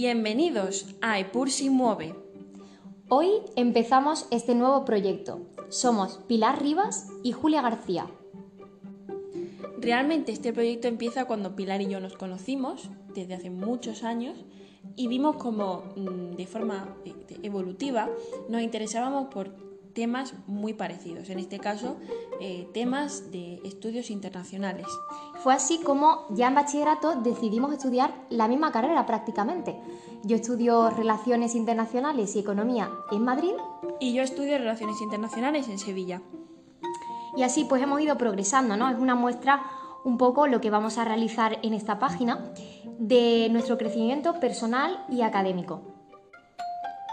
Bienvenidos a Epursi Mueve. Hoy empezamos este nuevo proyecto. Somos Pilar Rivas y Julia García. Realmente este proyecto empieza cuando Pilar y yo nos conocimos desde hace muchos años y vimos como mm, de forma eh, evolutiva nos interesábamos por temas muy parecidos, en este caso eh, temas de estudios internacionales. Fue así como ya en bachillerato decidimos estudiar la misma carrera prácticamente. Yo estudio Relaciones Internacionales y Economía en Madrid. Y yo estudio Relaciones Internacionales en Sevilla. Y así pues hemos ido progresando, ¿no? Es una muestra un poco lo que vamos a realizar en esta página de nuestro crecimiento personal y académico.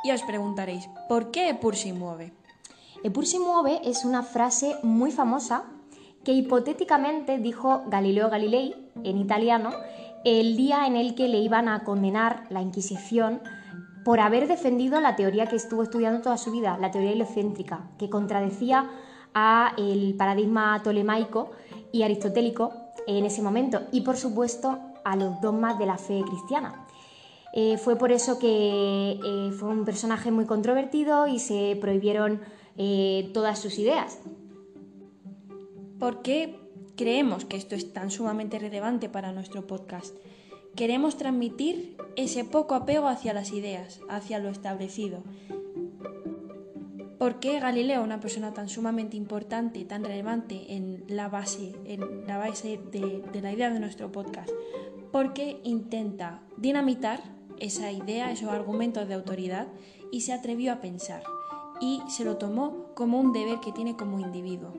Y os preguntaréis, ¿por qué Epursi mueve? Epur si muove es una frase muy famosa que hipotéticamente dijo Galileo Galilei en italiano el día en el que le iban a condenar la Inquisición por haber defendido la teoría que estuvo estudiando toda su vida, la teoría heliocéntrica, que contradecía a el paradigma tolemaico y aristotélico en ese momento y por supuesto a los dogmas de la fe cristiana. Eh, fue por eso que eh, fue un personaje muy controvertido y se prohibieron eh, todas sus ideas. ¿Por qué creemos que esto es tan sumamente relevante para nuestro podcast? Queremos transmitir ese poco apego hacia las ideas, hacia lo establecido. ¿Por qué Galileo, una persona tan sumamente importante, tan relevante en la base, en la base de, de la idea de nuestro podcast? Porque intenta dinamitar esa idea, esos argumentos de autoridad y se atrevió a pensar y se lo tomó como un deber que tiene como individuo.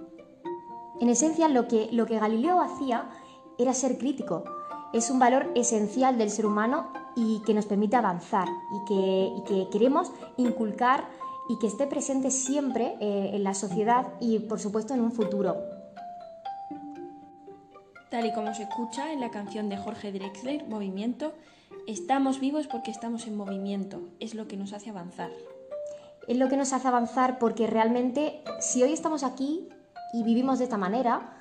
En esencia, lo que, lo que Galileo hacía era ser crítico. Es un valor esencial del ser humano y que nos permite avanzar y que, y que queremos inculcar y que esté presente siempre eh, en la sociedad y, por supuesto, en un futuro. Tal y como se escucha en la canción de Jorge Drexler, Movimiento, estamos vivos porque estamos en movimiento, es lo que nos hace avanzar es lo que nos hace avanzar porque realmente si hoy estamos aquí y vivimos de esta manera,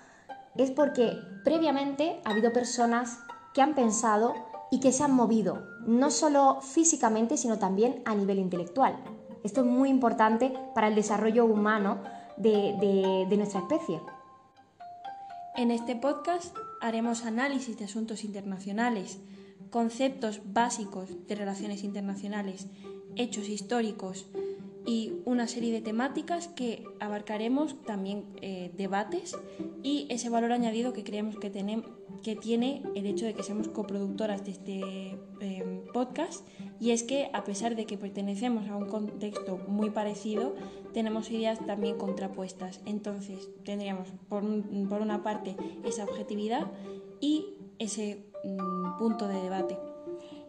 es porque previamente ha habido personas que han pensado y que se han movido, no solo físicamente, sino también a nivel intelectual. Esto es muy importante para el desarrollo humano de, de nuestra especie. En este podcast haremos análisis de asuntos internacionales, conceptos básicos de relaciones internacionales, hechos históricos, y una serie de temáticas que abarcaremos también eh, debates y ese valor añadido que creemos que, tenemos, que tiene el hecho de que seamos coproductoras de este em, podcast. Y es que a pesar de que pertenecemos a un contexto muy parecido tenemos ideas también contrapuestas. Entonces tendríamos por, por una parte esa objetividad y ese mm, punto de debate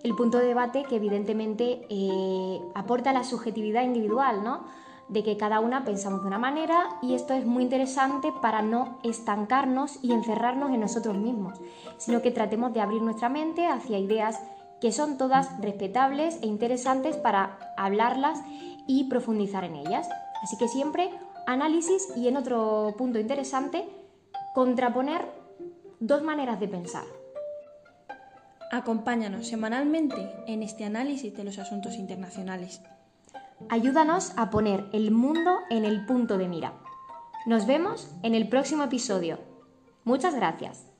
el punto de debate que evidentemente eh, aporta la subjetividad individual, ¿no? de que cada una pensamos de una manera y esto es muy interesante para no estancarnos y encerrarnos en nosotros mismos, sino que tratemos de abrir nuestra mente hacia ideas que son todas respetables e interesantes para hablarlas y profundizar en ellas. Así que siempre análisis y en otro punto interesante, contraponer dos maneras de pensar. Acompáñanos semanalmente en este análisis de los asuntos internacionales. Ayúdanos a poner el mundo en el punto de mira. Nos vemos en el próximo episodio. Muchas gracias.